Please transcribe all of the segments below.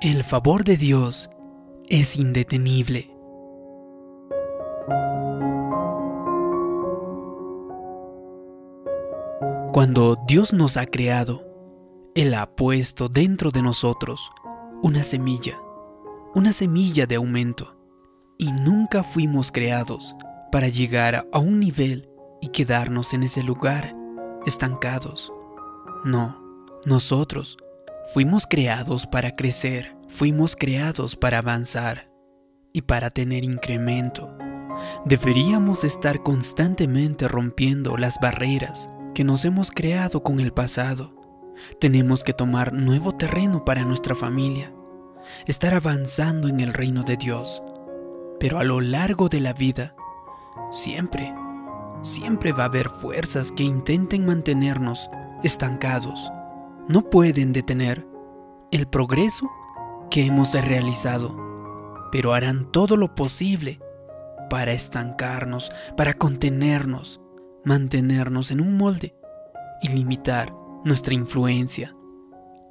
El favor de Dios es indetenible. Cuando Dios nos ha creado, Él ha puesto dentro de nosotros una semilla, una semilla de aumento, y nunca fuimos creados para llegar a un nivel y quedarnos en ese lugar estancados. No, nosotros fuimos creados para crecer, fuimos creados para avanzar y para tener incremento. Deberíamos estar constantemente rompiendo las barreras que nos hemos creado con el pasado. Tenemos que tomar nuevo terreno para nuestra familia, estar avanzando en el reino de Dios. Pero a lo largo de la vida, siempre, siempre va a haber fuerzas que intenten mantenernos estancados. No pueden detener el progreso que hemos realizado, pero harán todo lo posible para estancarnos, para contenernos, mantenernos en un molde y limitar nuestra influencia.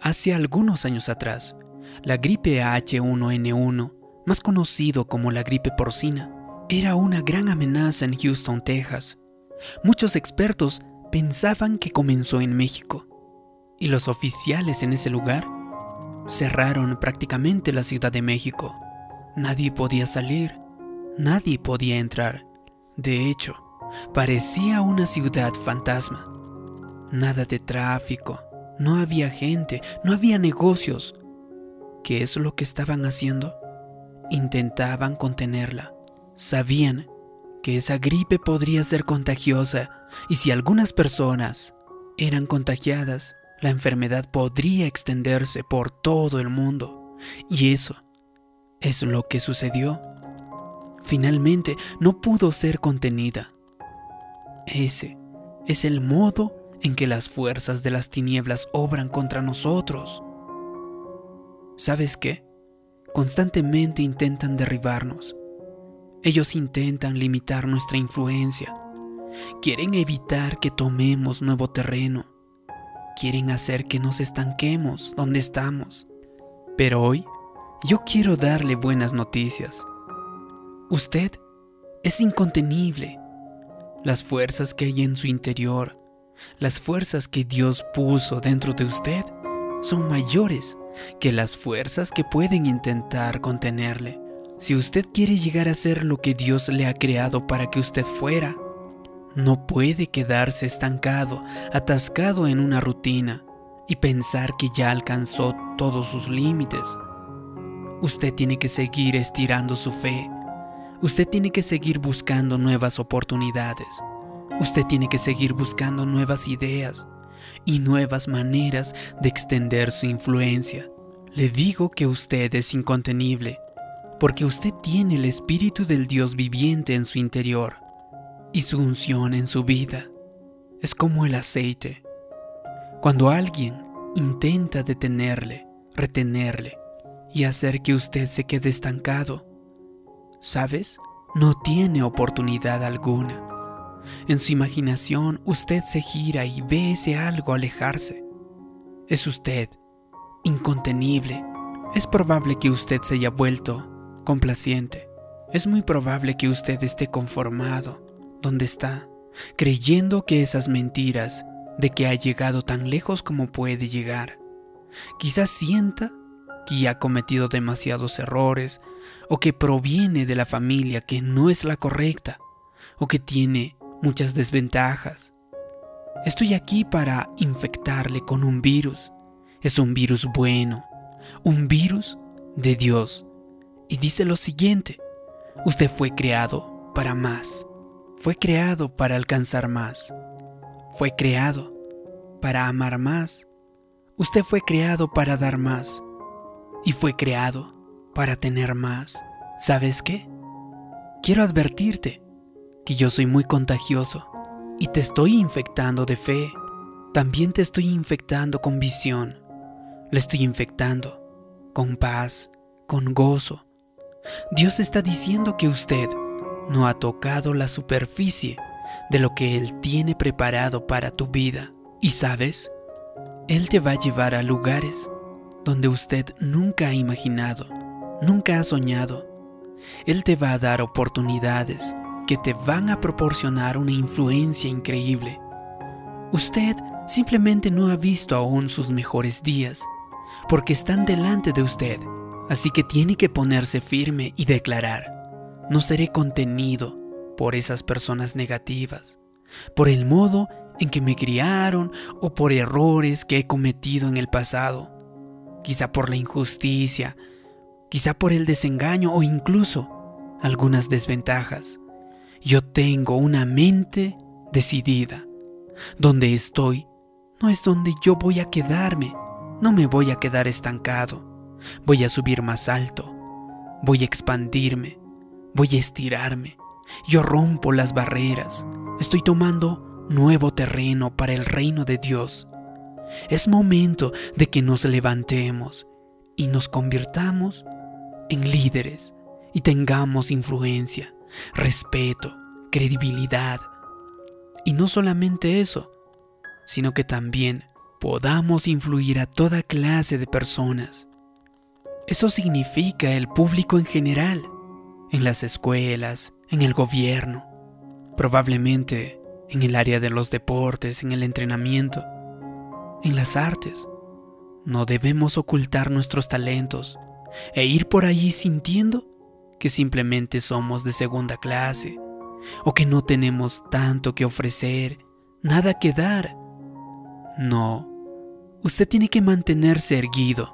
Hace algunos años atrás, la gripe H1N1, más conocido como la gripe porcina, era una gran amenaza en Houston, Texas. Muchos expertos pensaban que comenzó en México, y los oficiales en ese lugar cerraron prácticamente la Ciudad de México. Nadie podía salir, nadie podía entrar. De hecho, parecía una ciudad fantasma. Nada de tráfico, no había gente, no había negocios. ¿Qué es lo que estaban haciendo? Intentaban contenerla. Sabían que esa gripe podría ser contagiosa y si algunas personas eran contagiadas, la enfermedad podría extenderse por todo el mundo. Y eso es lo que sucedió. Finalmente no pudo ser contenida. Ese es el modo en que las fuerzas de las tinieblas obran contra nosotros. ¿Sabes qué? Constantemente intentan derribarnos. Ellos intentan limitar nuestra influencia. Quieren evitar que tomemos nuevo terreno quieren hacer que nos estanquemos donde estamos. Pero hoy yo quiero darle buenas noticias. Usted es incontenible. Las fuerzas que hay en su interior, las fuerzas que Dios puso dentro de usted, son mayores que las fuerzas que pueden intentar contenerle. Si usted quiere llegar a ser lo que Dios le ha creado para que usted fuera, no puede quedarse estancado, atascado en una rutina y pensar que ya alcanzó todos sus límites. Usted tiene que seguir estirando su fe. Usted tiene que seguir buscando nuevas oportunidades. Usted tiene que seguir buscando nuevas ideas y nuevas maneras de extender su influencia. Le digo que usted es incontenible, porque usted tiene el Espíritu del Dios viviente en su interior y su unción en su vida es como el aceite. Cuando alguien intenta detenerle, retenerle y hacer que usted se quede estancado, ¿sabes? No tiene oportunidad alguna. En su imaginación usted se gira y ve ese algo alejarse. Es usted, incontenible. Es probable que usted se haya vuelto complaciente. Es muy probable que usted esté conformado donde está, creyendo que esas mentiras de que ha llegado tan lejos como puede llegar. Quizás sienta que ha cometido demasiados errores o que proviene de la familia que no es la correcta o que tiene muchas desventajas. Estoy aquí para infectarle con un virus. Es un virus bueno, un virus de Dios. Y dice lo siguiente, usted fue creado para más. Fue creado para alcanzar más. Fue creado para amar más. Usted fue creado para dar más. Y fue creado para tener más. ¿Sabes qué? Quiero advertirte que yo soy muy contagioso y te estoy infectando de fe. También te estoy infectando con visión. Le estoy infectando con paz, con gozo. Dios está diciendo que usted no ha tocado la superficie de lo que Él tiene preparado para tu vida. Y sabes, Él te va a llevar a lugares donde usted nunca ha imaginado, nunca ha soñado. Él te va a dar oportunidades que te van a proporcionar una influencia increíble. Usted simplemente no ha visto aún sus mejores días, porque están delante de usted, así que tiene que ponerse firme y declarar, no seré contenido por esas personas negativas, por el modo en que me criaron o por errores que he cometido en el pasado, quizá por la injusticia, quizá por el desengaño o incluso algunas desventajas. Yo tengo una mente decidida. Donde estoy no es donde yo voy a quedarme. No me voy a quedar estancado. Voy a subir más alto. Voy a expandirme. Voy a estirarme. Yo rompo las barreras. Estoy tomando nuevo terreno para el reino de Dios. Es momento de que nos levantemos y nos convirtamos en líderes y tengamos influencia respeto, credibilidad. Y no solamente eso, sino que también podamos influir a toda clase de personas. Eso significa el público en general, en las escuelas, en el gobierno, probablemente en el área de los deportes, en el entrenamiento, en las artes. No debemos ocultar nuestros talentos e ir por allí sintiendo que simplemente somos de segunda clase o que no tenemos tanto que ofrecer, nada que dar. No, usted tiene que mantenerse erguido,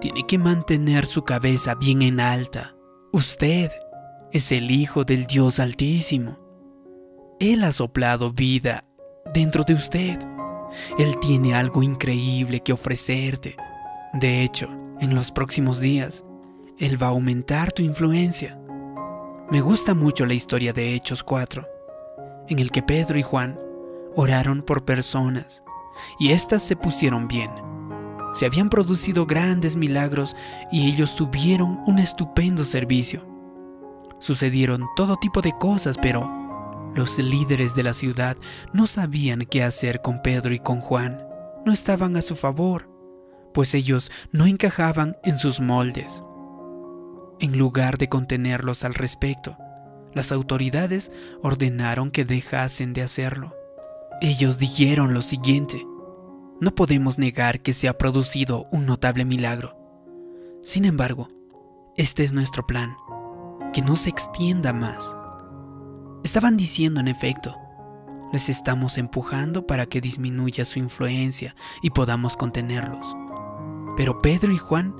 tiene que mantener su cabeza bien en alta. Usted es el Hijo del Dios Altísimo. Él ha soplado vida dentro de usted. Él tiene algo increíble que ofrecerte. De hecho, en los próximos días, él va a aumentar tu influencia. Me gusta mucho la historia de Hechos 4, en el que Pedro y Juan oraron por personas y éstas se pusieron bien. Se habían producido grandes milagros y ellos tuvieron un estupendo servicio. Sucedieron todo tipo de cosas, pero los líderes de la ciudad no sabían qué hacer con Pedro y con Juan. No estaban a su favor, pues ellos no encajaban en sus moldes. En lugar de contenerlos al respecto, las autoridades ordenaron que dejasen de hacerlo. Ellos dijeron lo siguiente, no podemos negar que se ha producido un notable milagro. Sin embargo, este es nuestro plan, que no se extienda más. Estaban diciendo en efecto, les estamos empujando para que disminuya su influencia y podamos contenerlos. Pero Pedro y Juan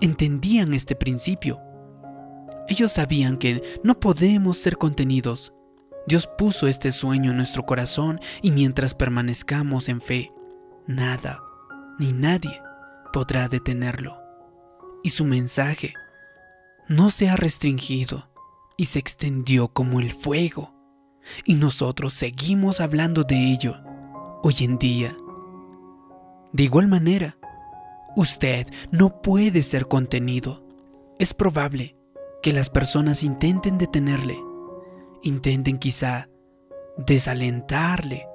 entendían este principio ellos sabían que no podemos ser contenidos. Dios puso este sueño en nuestro corazón y mientras permanezcamos en fe, nada ni nadie podrá detenerlo. Y su mensaje no se ha restringido y se extendió como el fuego. Y nosotros seguimos hablando de ello hoy en día. De igual manera, usted no puede ser contenido. Es probable que las personas intenten detenerle, intenten quizá desalentarle,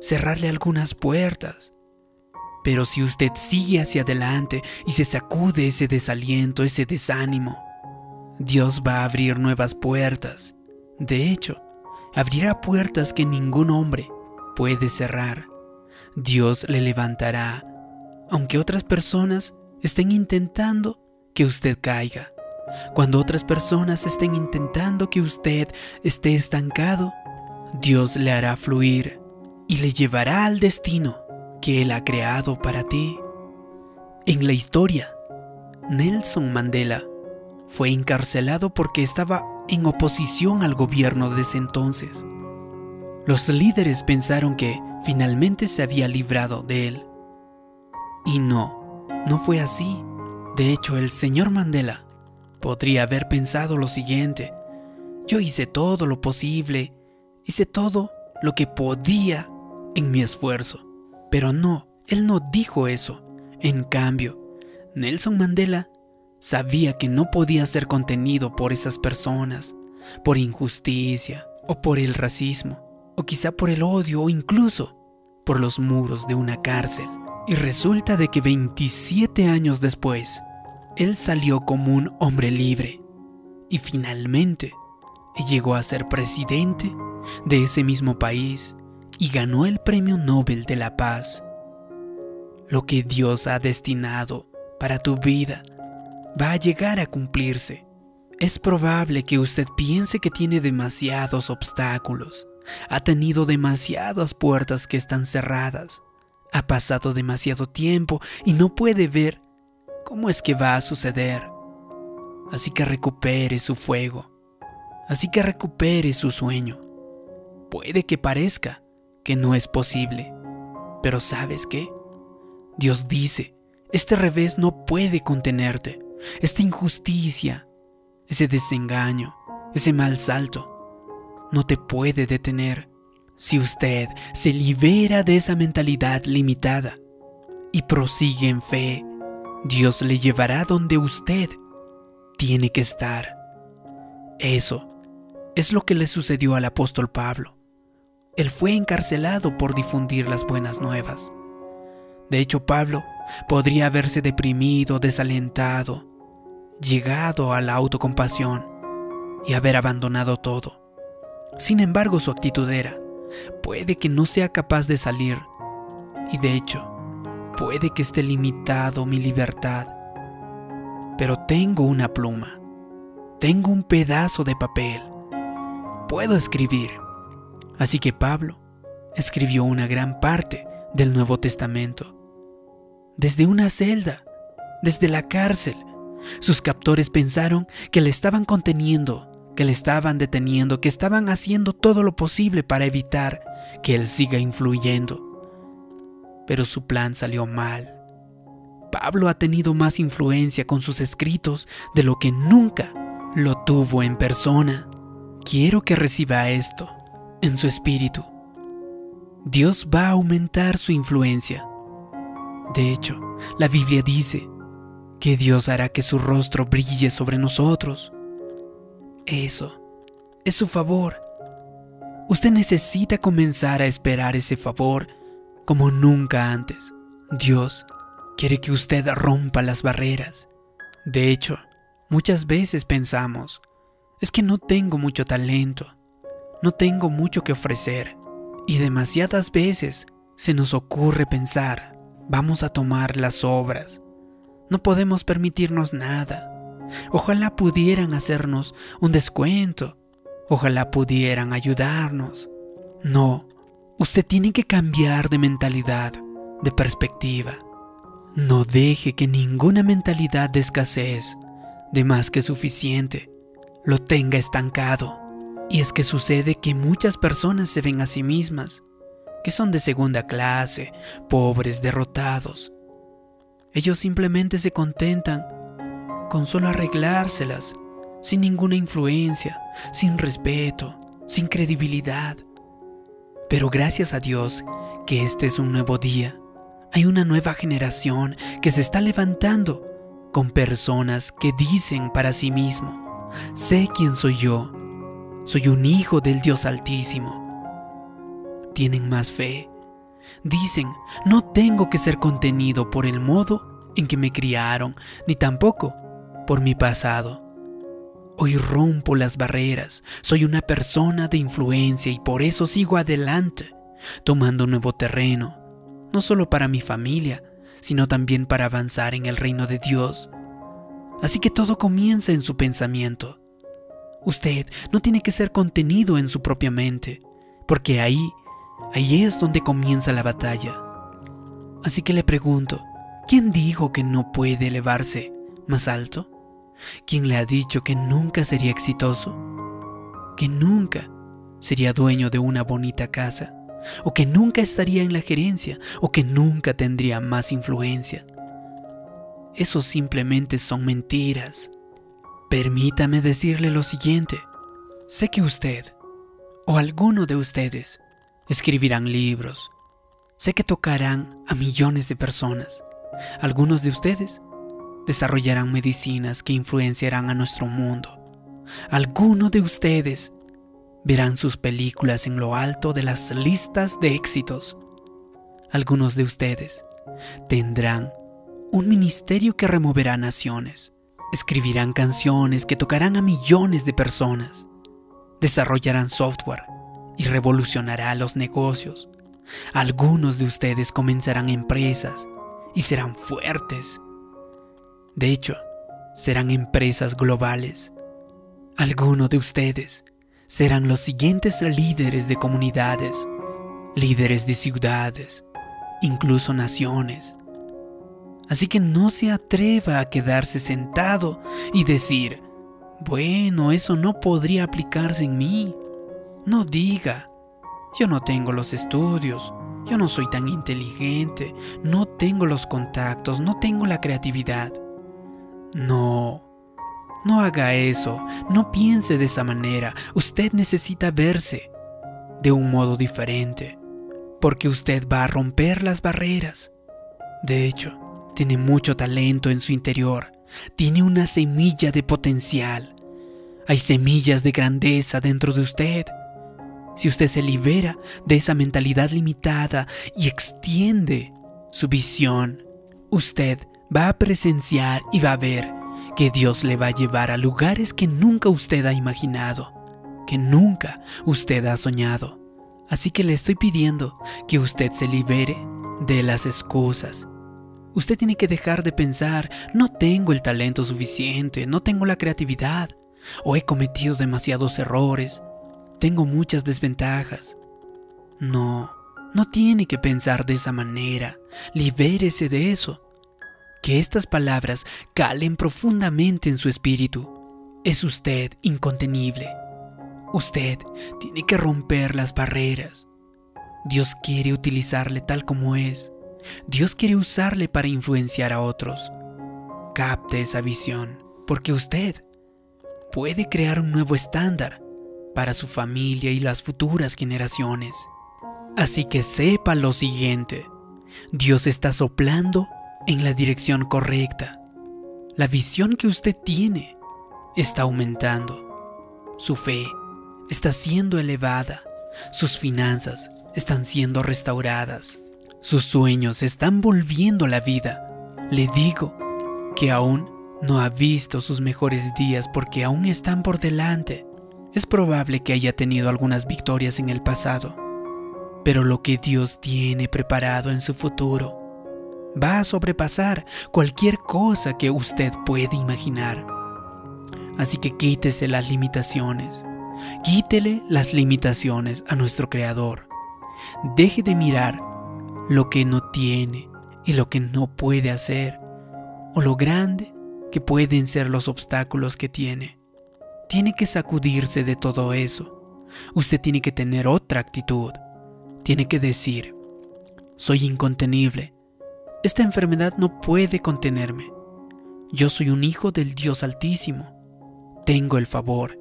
cerrarle algunas puertas. Pero si usted sigue hacia adelante y se sacude ese desaliento, ese desánimo, Dios va a abrir nuevas puertas. De hecho, abrirá puertas que ningún hombre puede cerrar. Dios le levantará, aunque otras personas estén intentando que usted caiga. Cuando otras personas estén intentando que usted esté estancado, Dios le hará fluir y le llevará al destino que Él ha creado para ti. En la historia, Nelson Mandela fue encarcelado porque estaba en oposición al gobierno de ese entonces. Los líderes pensaron que finalmente se había librado de él. Y no, no fue así. De hecho, el señor Mandela Podría haber pensado lo siguiente, yo hice todo lo posible, hice todo lo que podía en mi esfuerzo, pero no, él no dijo eso. En cambio, Nelson Mandela sabía que no podía ser contenido por esas personas, por injusticia o por el racismo, o quizá por el odio o incluso por los muros de una cárcel. Y resulta de que 27 años después, él salió como un hombre libre y finalmente llegó a ser presidente de ese mismo país y ganó el Premio Nobel de la Paz. Lo que Dios ha destinado para tu vida va a llegar a cumplirse. Es probable que usted piense que tiene demasiados obstáculos, ha tenido demasiadas puertas que están cerradas, ha pasado demasiado tiempo y no puede ver cómo es que va a suceder. Así que recupere su fuego, así que recupere su sueño. Puede que parezca que no es posible, pero ¿sabes qué? Dios dice, este revés no puede contenerte, esta injusticia, ese desengaño, ese mal salto, no te puede detener. Si usted se libera de esa mentalidad limitada y prosigue en fe, Dios le llevará donde usted tiene que estar. Eso es lo que le sucedió al apóstol Pablo. Él fue encarcelado por difundir las buenas nuevas. De hecho, Pablo podría haberse deprimido, desalentado, llegado a la autocompasión y haber abandonado todo. Sin embargo, su actitud era, puede que no sea capaz de salir y de hecho, puede que esté limitado mi libertad, pero tengo una pluma, tengo un pedazo de papel, puedo escribir. Así que Pablo escribió una gran parte del Nuevo Testamento, desde una celda, desde la cárcel, sus captores pensaron que le estaban conteniendo, que le estaban deteniendo, que estaban haciendo todo lo posible para evitar que él siga influyendo. Pero su plan salió mal. Pablo ha tenido más influencia con sus escritos de lo que nunca lo tuvo en persona. Quiero que reciba esto en su espíritu. Dios va a aumentar su influencia. De hecho, la Biblia dice que Dios hará que su rostro brille sobre nosotros. Eso es su favor. Usted necesita comenzar a esperar ese favor como nunca antes. Dios quiere que usted rompa las barreras. De hecho, muchas veces pensamos, es que no tengo mucho talento, no tengo mucho que ofrecer. Y demasiadas veces se nos ocurre pensar, vamos a tomar las obras, no podemos permitirnos nada. Ojalá pudieran hacernos un descuento. Ojalá pudieran ayudarnos. No, usted tiene que cambiar de mentalidad, de perspectiva. No deje que ninguna mentalidad de escasez, de más que suficiente, lo tenga estancado. Y es que sucede que muchas personas se ven a sí mismas, que son de segunda clase, pobres, derrotados, ellos simplemente se contentan con solo arreglárselas, sin ninguna influencia, sin respeto, sin credibilidad. Pero gracias a Dios que este es un nuevo día. Hay una nueva generación que se está levantando con personas que dicen para sí mismo, sé quién soy yo, soy un hijo del Dios Altísimo. Tienen más fe, Dicen, no tengo que ser contenido por el modo en que me criaron, ni tampoco por mi pasado. Hoy rompo las barreras, soy una persona de influencia y por eso sigo adelante, tomando nuevo terreno, no solo para mi familia, sino también para avanzar en el reino de Dios. Así que todo comienza en su pensamiento. Usted no tiene que ser contenido en su propia mente, porque ahí Ahí es donde comienza la batalla. Así que le pregunto, ¿quién dijo que no puede elevarse más alto? ¿Quién le ha dicho que nunca sería exitoso? ¿Que nunca sería dueño de una bonita casa? ¿O que nunca estaría en la gerencia? ¿O que nunca tendría más influencia? Eso simplemente son mentiras. Permítame decirle lo siguiente. Sé que usted, o alguno de ustedes, escribirán libros. Sé que tocarán a millones de personas. Algunos de ustedes desarrollarán medicinas que influenciarán a nuestro mundo. Algunos de ustedes verán sus películas en lo alto de las listas de éxitos. Algunos de ustedes tendrán un ministerio que removerá naciones. Escribirán canciones que tocarán a millones de personas. Desarrollarán software y revolucionará los negocios. Algunos de ustedes comenzarán empresas y serán fuertes. De hecho, serán empresas globales. Algunos de ustedes serán los siguientes líderes de comunidades, líderes de ciudades, incluso naciones. Así que no se atreva a quedarse sentado y decir, bueno, eso no podría aplicarse en mí. No diga, yo no tengo los estudios, yo no soy tan inteligente, no tengo los contactos, no tengo la creatividad. No, no haga eso, no piense de esa manera, usted necesita verse de un modo diferente, porque usted va a romper las barreras. De hecho, tiene mucho talento en su interior. Tiene una semilla de potencial. Hay semillas de grandeza dentro de usted. Si usted se libera de esa mentalidad limitada y extiende su visión, usted va a presenciar y va a ver que Dios le va a llevar a lugares que nunca usted ha imaginado, que nunca usted ha soñado. Así que le estoy pidiendo que usted se libere de las excusas, Usted tiene que dejar de pensar, no tengo el talento suficiente, no tengo la creatividad, o he cometido demasiados errores, tengo muchas desventajas. No, no tiene que pensar de esa manera, libérese de eso. Que estas palabras calen profundamente en su espíritu. Es usted incontenible. Usted tiene que romper las barreras. Dios quiere utilizarle tal como es. Dios quiere usarle para influenciar a otros. Capte esa visión, porque usted puede crear un nuevo estándar para su familia y las futuras generaciones. Así que sepa lo siguiente, Dios está soplando en la dirección correcta. La visión que usted tiene está aumentando. Su fe está siendo elevada. Sus finanzas están siendo restauradas. Sus sueños están volviendo a la vida. Le digo que aún no ha visto sus mejores días porque aún están por delante. Es probable que haya tenido algunas victorias en el pasado, pero lo que Dios tiene preparado en su futuro va a sobrepasar cualquier cosa que usted pueda imaginar. Así que quítese las limitaciones. Quítele las limitaciones a nuestro Creador. Deje de mirar lo que no tiene y lo que no puede hacer, o lo grande que pueden ser los obstáculos que tiene. Tiene que sacudirse de todo eso. Usted tiene que tener otra actitud. Tiene que decir, soy incontenible. Esta enfermedad no puede contenerme. Yo soy un hijo del Dios Altísimo. Tengo el favor.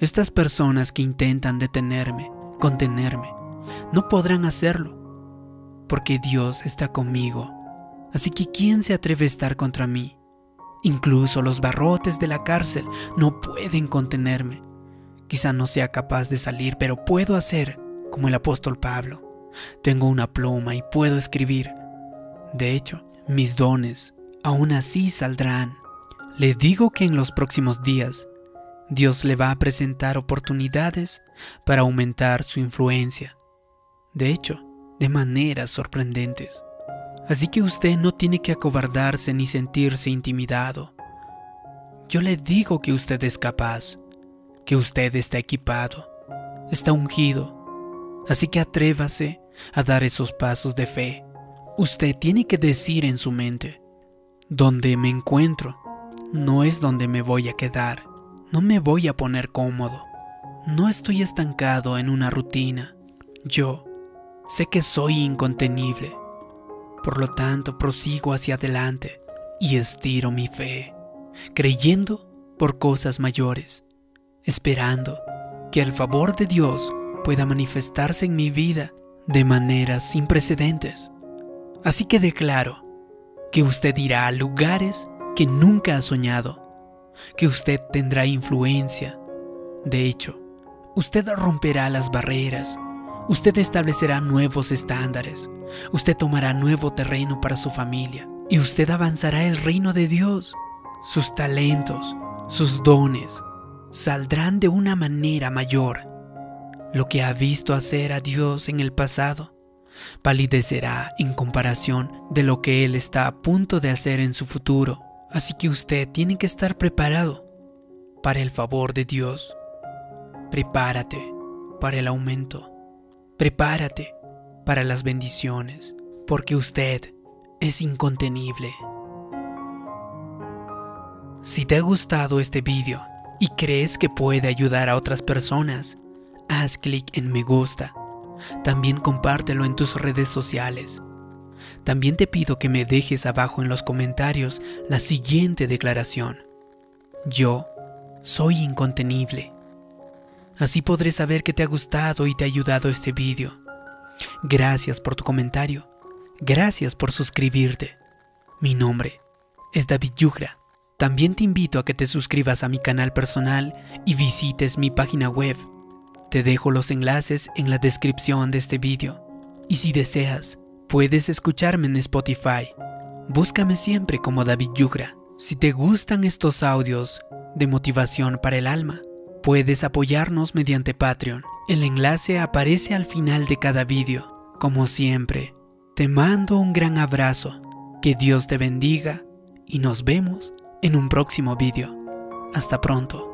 Estas personas que intentan detenerme, contenerme, no podrán hacerlo porque Dios está conmigo. Así que ¿quién se atreve a estar contra mí? Incluso los barrotes de la cárcel no pueden contenerme. Quizá no sea capaz de salir, pero puedo hacer como el apóstol Pablo. Tengo una pluma y puedo escribir. De hecho, mis dones aún así saldrán. Le digo que en los próximos días Dios le va a presentar oportunidades para aumentar su influencia. De hecho, de maneras sorprendentes. Así que usted no tiene que acobardarse ni sentirse intimidado. Yo le digo que usted es capaz, que usted está equipado, está ungido. Así que atrévase a dar esos pasos de fe. Usted tiene que decir en su mente, donde me encuentro no es donde me voy a quedar, no me voy a poner cómodo, no estoy estancado en una rutina. Yo Sé que soy incontenible, por lo tanto prosigo hacia adelante y estiro mi fe, creyendo por cosas mayores, esperando que el favor de Dios pueda manifestarse en mi vida de maneras sin precedentes. Así que declaro que usted irá a lugares que nunca ha soñado, que usted tendrá influencia. De hecho, usted romperá las barreras Usted establecerá nuevos estándares. Usted tomará nuevo terreno para su familia. Y usted avanzará el reino de Dios. Sus talentos, sus dones, saldrán de una manera mayor. Lo que ha visto hacer a Dios en el pasado palidecerá en comparación de lo que Él está a punto de hacer en su futuro. Así que usted tiene que estar preparado para el favor de Dios. Prepárate para el aumento. Prepárate para las bendiciones, porque usted es incontenible. Si te ha gustado este vídeo y crees que puede ayudar a otras personas, haz clic en me gusta. También compártelo en tus redes sociales. También te pido que me dejes abajo en los comentarios la siguiente declaración. Yo soy incontenible. Así podré saber que te ha gustado y te ha ayudado este vídeo. Gracias por tu comentario. Gracias por suscribirte. Mi nombre es David Yugra. También te invito a que te suscribas a mi canal personal y visites mi página web. Te dejo los enlaces en la descripción de este vídeo. Y si deseas, puedes escucharme en Spotify. Búscame siempre como David Yugra. Si te gustan estos audios de motivación para el alma, puedes apoyarnos mediante Patreon. El enlace aparece al final de cada vídeo. Como siempre, te mando un gran abrazo. Que Dios te bendiga y nos vemos en un próximo vídeo. Hasta pronto.